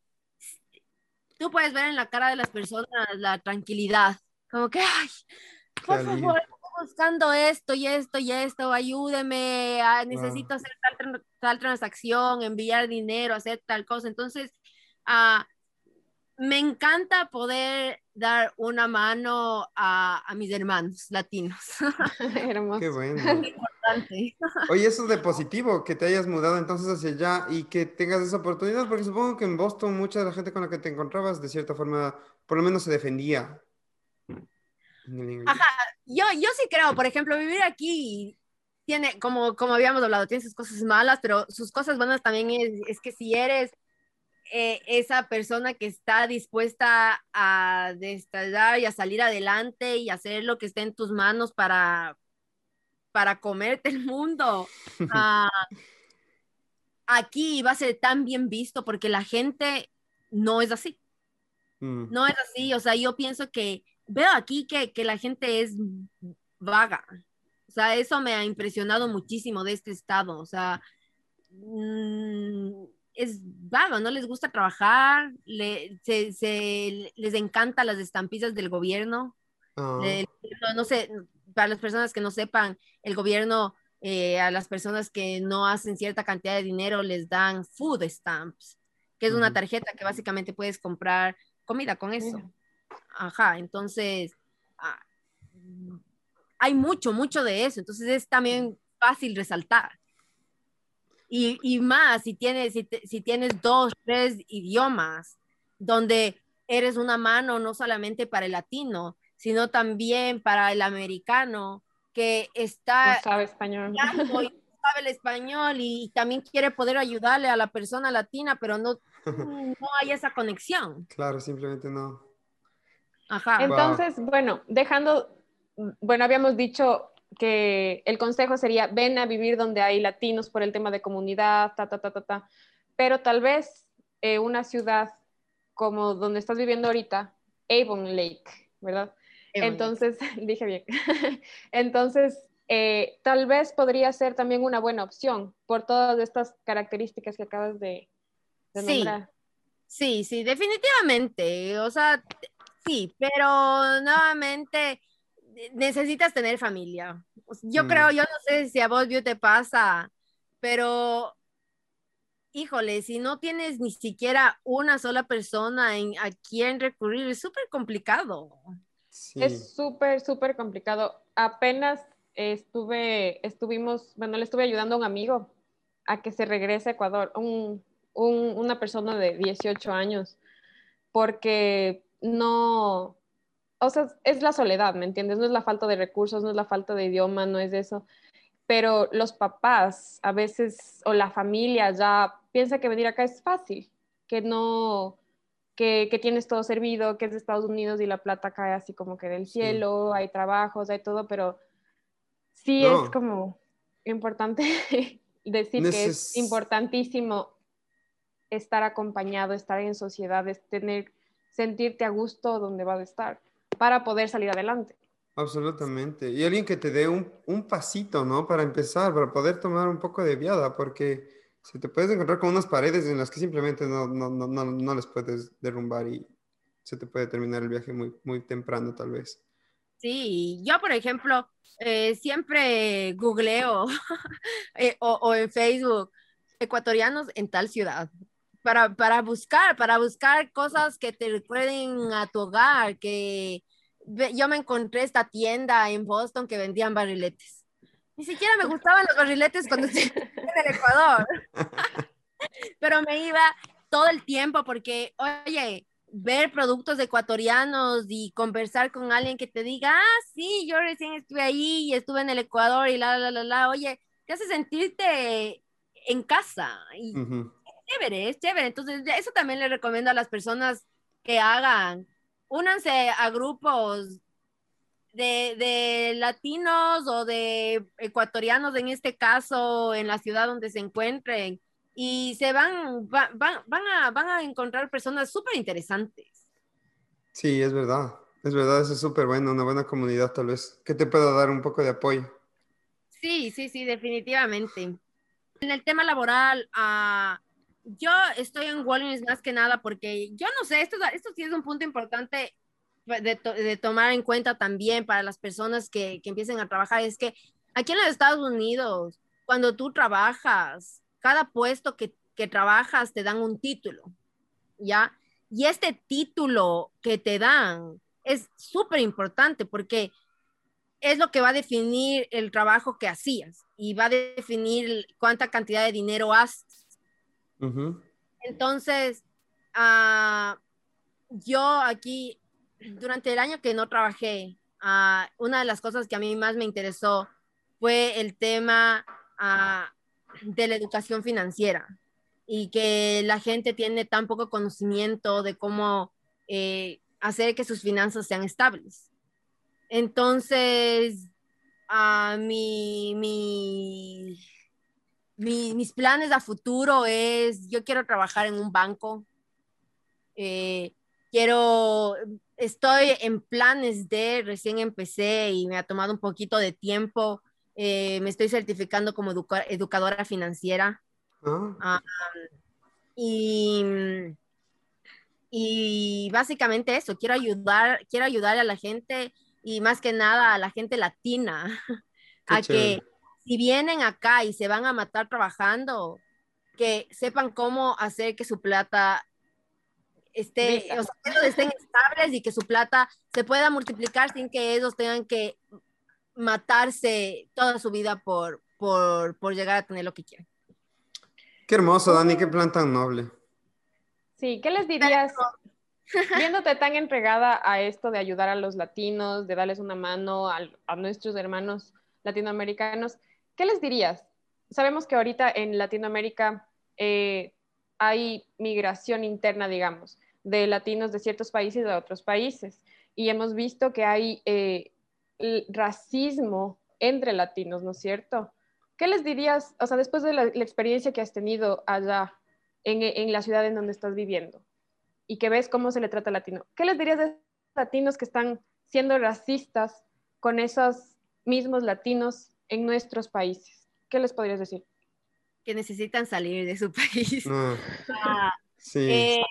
tú puedes ver en la cara de las personas la tranquilidad, como que, ay, por favor, estoy buscando esto y esto y esto, ayúdeme, ah, necesito hacer tal, tal, transacción, enviar dinero, hacer tal cosa. Entonces, uh, me encanta poder dar una mano a, a mis hermanos latinos. Hermoso. Qué bueno. Oye, eso de positivo, que te hayas mudado entonces hacia allá y que tengas esa oportunidad, porque supongo que en Boston mucha de la gente con la que te encontrabas de cierta forma, por lo menos se defendía. Ajá, yo, yo sí creo, por ejemplo, vivir aquí tiene, como, como habíamos hablado, tiene sus cosas malas, pero sus cosas buenas también es, es que si eres eh, esa persona que está dispuesta a destallar y a salir adelante y hacer lo que esté en tus manos para, para comerte el mundo. Ah, aquí va a ser tan bien visto porque la gente no es así. Mm. No es así, o sea, yo pienso que veo aquí que, que la gente es vaga. O sea, eso me ha impresionado muchísimo de este estado. O sea, mmm, es vago, no les gusta trabajar, le, se, les encanta las estampillas del gobierno. Ah. no, sé, para las personas que no sepan, el gobierno eh, a las personas que no hacen cierta cantidad de dinero les dan food stamps, que es una tarjeta que básicamente puedes comprar comida con eso. Ajá, entonces ah, hay mucho, mucho de eso, entonces es también fácil resaltar. Y, y más, si tienes, si, si tienes dos, tres idiomas, donde eres una mano no solamente para el latino, sino también para el americano que está... No sabe español. sabe el español y también quiere poder ayudarle a la persona latina, pero no, no hay esa conexión. Claro, simplemente no. Ajá. Entonces, bueno, dejando, bueno, habíamos dicho que el consejo sería, ven a vivir donde hay latinos por el tema de comunidad, ta, ta, ta, ta, ta. Pero tal vez eh, una ciudad como donde estás viviendo ahorita, Avon Lake, ¿verdad? Entonces, dije bien. Entonces, eh, tal vez podría ser también una buena opción por todas estas características que acabas de, de sí. nombrar. Sí, sí, definitivamente. O sea, sí, pero nuevamente necesitas tener familia. Yo mm. creo, yo no sé si a vos vio te pasa, pero híjole, si no tienes ni siquiera una sola persona en, a quien recurrir, es súper complicado. Es súper, súper complicado. Apenas estuve, estuvimos, bueno, le estuve ayudando a un amigo a que se regrese a Ecuador, un, un, una persona de 18 años, porque no, o sea, es la soledad, ¿me entiendes? No es la falta de recursos, no es la falta de idioma, no es eso. Pero los papás a veces, o la familia ya piensa que venir acá es fácil, que no, que, que, tienes todo servido, que es de Estados Unidos y la plata cae así como que del cielo, hay trabajos, hay todo, pero sí es como importante decir que es importantísimo estar acompañado, estar en sociedad, tener, sentirte a gusto donde vas a estar para poder salir adelante. Absolutamente. Y alguien que te dé un, un, pasito, ¿no? Para empezar, para poder tomar un poco de viada, porque si te puedes encontrar con unas paredes en las que simplemente no, no, no, no, no les puedes derrumbar y se te puede terminar el viaje muy, muy temprano, tal vez. Sí, yo, por ejemplo, eh, siempre googleo eh, o, o en Facebook ecuatorianos en tal ciudad para, para buscar, para buscar cosas que te recuerden a tu hogar, que yo me encontré esta tienda en Boston que vendían barriletes. Ni siquiera me gustaban los barriletes cuando estuve en el Ecuador, pero me iba todo el tiempo porque, oye, ver productos ecuatorianos y conversar con alguien que te diga, ah, sí, yo recién estuve ahí y estuve en el Ecuador y la, la, la, la, oye, te hace sentirte en casa. Y chévere, es chévere. Entonces, eso también le recomiendo a las personas que hagan. Únanse a grupos de, de, latinos o de ecuatorianos, en este caso, en la ciudad donde se encuentren, y se van, van, van, a, van a encontrar personas súper interesantes. Sí, es verdad, es verdad, eso es súper bueno, una buena comunidad tal vez, que te pueda dar un poco de apoyo. Sí, sí, sí, definitivamente. En el tema laboral, uh, yo estoy en Walgreens más que nada porque yo no sé, esto, esto sí es un punto importante de, de tomar en cuenta también para las personas que, que empiecen a trabajar, es que aquí en los Estados Unidos, cuando tú trabajas, cada puesto que, que trabajas te dan un título, ¿ya? Y este título que te dan es súper importante porque es lo que va a definir el trabajo que hacías y va a definir cuánta cantidad de dinero haces. Entonces, uh, yo aquí, durante el año que no trabajé, uh, una de las cosas que a mí más me interesó fue el tema uh, de la educación financiera y que la gente tiene tan poco conocimiento de cómo eh, hacer que sus finanzas sean estables. Entonces, a mi, mi, mis planes a futuro es, yo quiero trabajar en un banco, eh, quiero, estoy en planes de, recién empecé y me ha tomado un poquito de tiempo, eh, me estoy certificando como educadora financiera. Ah, y, y básicamente eso, quiero ayudar, quiero ayudar a la gente y más que nada a la gente latina a que si vienen acá y se van a matar trabajando, que sepan cómo hacer que su plata esté, o sea, estén estables y que su plata se pueda multiplicar sin que ellos tengan que matarse toda su vida por, por, por llegar a tener lo que quieren. Qué hermoso, Dani, qué plan tan noble. Sí, ¿qué les dirías? Viéndote tan entregada a esto de ayudar a los latinos, de darles una mano a, a nuestros hermanos latinoamericanos, ¿qué les dirías? Sabemos que ahorita en Latinoamérica eh, hay migración interna, digamos, de latinos de ciertos países a otros países. Y hemos visto que hay eh, racismo entre latinos, ¿no es cierto? ¿Qué les dirías, o sea, después de la, experiencia que has tenido allá en, en, la ciudad en donde estás viviendo y que ves cómo se le trata al latino, ¿qué les dirías de latinos que están siendo racistas con esos mismos latinos en nuestros países. ¿Qué les podrías decir? Que necesitan salir de su país. Ah, sí. Eh,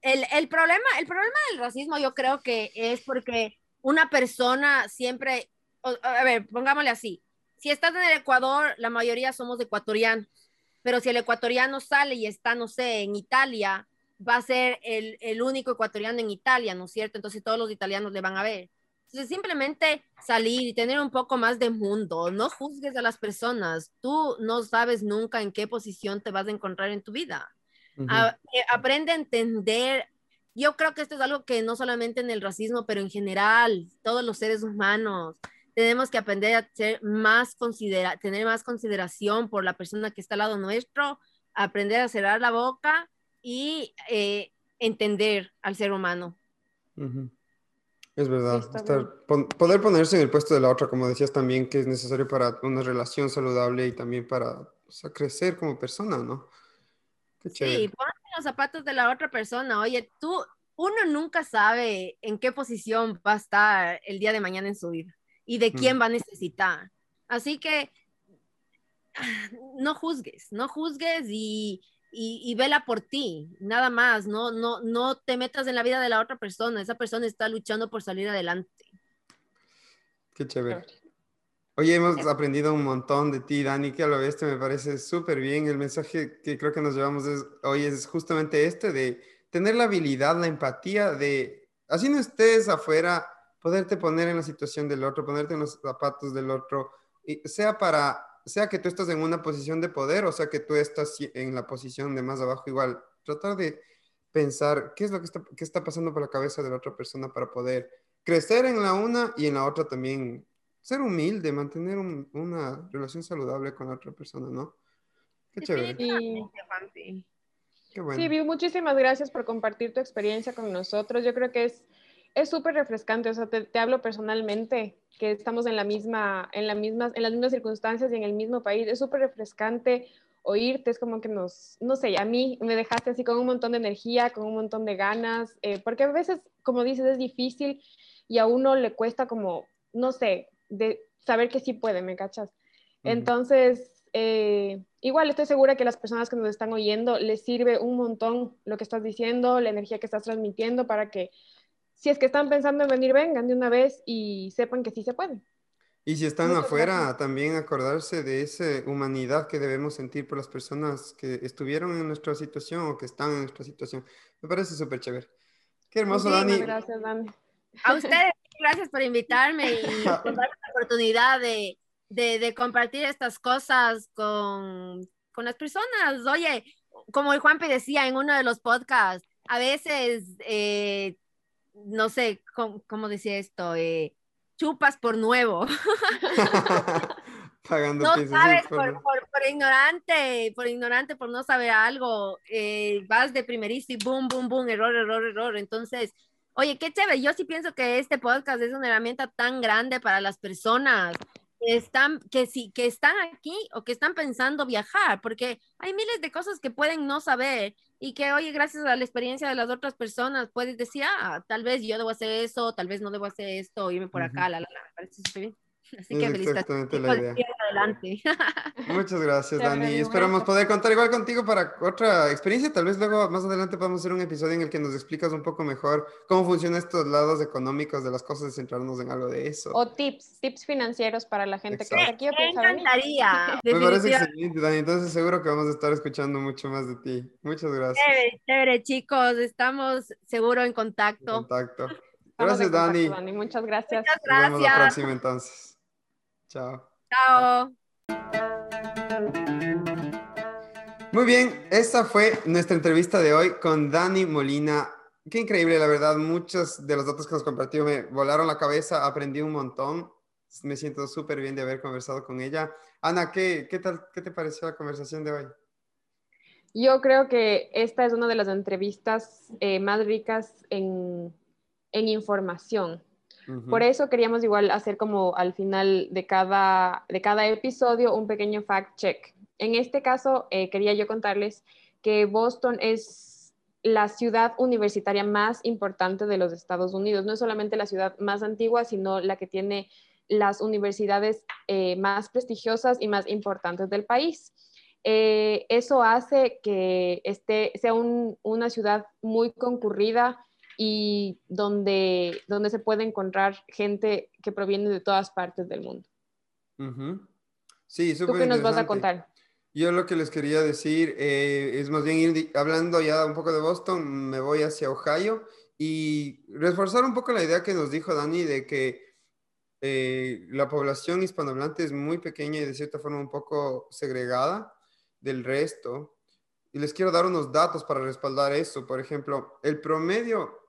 el, el, problema, el problema del racismo yo creo que es porque una persona siempre, a ver, pongámosle así, si estás en el Ecuador, la mayoría somos ecuatorianos, pero si el ecuatoriano sale y está, no sé, en Italia, va a ser el, el único ecuatoriano en Italia, ¿no es cierto? Entonces todos los italianos le van a ver. Entonces, simplemente salir y tener un poco más de mundo, no juzgues a las personas, tú no sabes nunca en qué posición te vas a encontrar en tu vida. Eh, aprende a entender, yo creo que esto es algo que no solamente en el racismo, pero en general, todos los seres humanos, tenemos que aprender a ser más considera tener más consideración por la persona que está al lado nuestro, aprender a cerrar la boca y eh, entender al ser humano. Es verdad, poder ponerse en el puesto de la otra, como decías también, que es necesario para una relación saludable y también para crecer como persona, ¿no? Qué Sí, ponte los zapatos de la otra persona. Oye, tú, uno nunca sabe en qué posición va a estar el día de mañana en su vida y de quién va a necesitar. Así que no juzgues, no juzgues y, y, vela por ti, nada más, no, no, no te metas en la vida de la otra persona, esa persona está luchando por salir adelante. Qué chévere. Oye, hemos aprendido un montón de ti, Dani, que a lo vez me parece súper bien. El mensaje que creo que nos llevamos hoy es justamente este, de tener la habilidad, la empatía de, así no estés afuera, poderte poner en la situación del otro, ponerte en los zapatos del otro, y sea para sea que tú estás en una posición de poder o sea que tú estás en la posición de más abajo, igual, tratar de pensar qué es lo que está, qué está pasando por la cabeza de la otra persona para poder crecer en la una y en la otra también ser humilde, mantener una relación saludable con la otra persona, ¿no? Qué chévere. Sí. Qué bueno. Sí, muchísimas gracias por compartir tu experiencia con nosotros. Yo creo que es es súper refrescante, o sea, te, te, hablo personalmente, que estamos en, la misma, en, la misma, en las mismas circunstancias y en el mismo país, es súper refrescante oírte, es como que nos, no sé, a mí me dejaste así con un montón de energía, con un montón de ganas, eh, porque a veces, como dices, es difícil y a uno le cuesta como, no sé, de saber que sí puede, ¿me cachas? Entonces, eh, igual estoy segura que las personas que nos están oyendo les sirve un montón lo que estás diciendo, la energía que estás transmitiendo para que si es que están pensando en venir, vengan de una vez y sepan que sí se puede. Y si están afuera, también acordarse de esa humanidad que debemos sentir por las personas que estuvieron en nuestra situación o que están en nuestra situación. Me parece súper chévere. Qué hermoso, Dani. Gracias, Dani. A ustedes, gracias por invitarme y por darme la oportunidad de, de, de compartir estas cosas con, con, las personas. Oye, como el Juanpe decía en uno de los podcasts, a veces, eh, no sé, ¿cómo, cómo decía esto? Eh, chupas por nuevo. Pagando no sabes por, por, por, ignorante, por ignorante, por no saber algo, eh, vas de primerista y boom, boom, boom, error, error, error. Entonces, oye, qué chévere. Yo sí pienso que este podcast es una herramienta tan grande para las personas que están, que sí, que están aquí o que están pensando viajar, porque hay miles de cosas que pueden no saber y que, oye, gracias a la experiencia de las otras personas, puedes decir, ah, tal vez yo debo hacer eso, tal vez no debo hacer esto, irme por acá, la, la, la, me parece súper bien. Así que exactamente la idea. Adelante. Muchas gracias, Dani. Esperamos poder contar igual contigo para otra experiencia. Tal vez luego más adelante podamos hacer un episodio en el que nos explicas un poco mejor cómo funcionan estos lados económicos de las cosas y centrarnos en algo de eso. O tips, tips financieros para la gente Exacto. que está aquí. Me encantaría. Me parece excelente, Dani. Entonces seguro que vamos a estar escuchando mucho más de ti. Muchas gracias. Chévere, chévere chicos. Estamos seguro en contacto. En contacto. Gracias, Dani. Dani. Muchas gracias. Muchas gracias. Nos vemos la próxima entonces. Chao. Chao. Muy bien, esta fue nuestra entrevista de hoy con Dani Molina. Qué increíble, la verdad. Muchos de los datos que nos compartió me volaron la cabeza, aprendí un montón. Me siento súper bien de haber conversado con ella. Ana, ¿qué, qué, tal, ¿qué te pareció la conversación de hoy? Yo creo que esta es una de las entrevistas eh, más ricas en, en información por eso queríamos igual hacer como al final de cada, de cada episodio un pequeño fact check. En este caso, eh, quería yo contarles que Boston es la ciudad universitaria más importante de los Estados Unidos. No es solamente la ciudad más antigua, sino la que tiene las universidades eh, más prestigiosas y más importantes del país. Eh, eso hace que este sea un, una ciudad muy concurrida y donde, donde se puede encontrar gente que proviene de todas partes del mundo. Sí, ¿Tú qué nos vas a contar? Yo lo que les quería decir eh, es más bien ir hablando ya un poco de Boston, me voy hacia Ohio y reforzar un poco la idea que nos dijo Dani de que eh, la población hispanohablante es muy pequeña y de cierta forma un poco segregada del resto. Y les quiero dar unos datos para respaldar eso. Por ejemplo, el promedio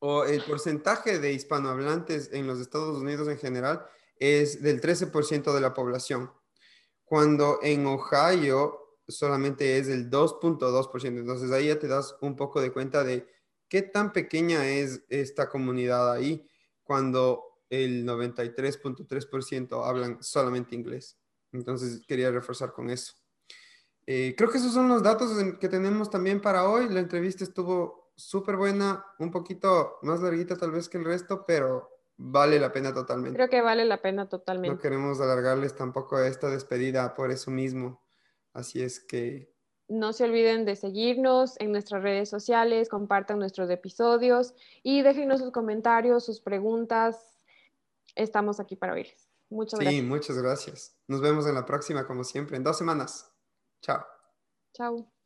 o el porcentaje de hispanohablantes en los Estados Unidos en general es del 13% de la población, cuando en Ohio solamente es del 2.2%. Entonces ahí ya te das un poco de cuenta de qué tan pequeña es esta comunidad ahí cuando el 93.3% hablan solamente inglés. Entonces quería reforzar con eso. Eh, creo que esos son los datos que tenemos también para hoy. La entrevista estuvo súper buena, un poquito más larguita tal vez que el resto, pero vale la pena totalmente. Creo que vale la pena totalmente. No queremos alargarles tampoco esta despedida por eso mismo. Así es que... No se olviden de seguirnos en nuestras redes sociales, compartan nuestros episodios y déjenos sus comentarios, sus preguntas. Estamos aquí para oírles. Muchas gracias. Sí, muchas gracias. Nos vemos en la próxima, como siempre, en dos semanas. Chao. Chao.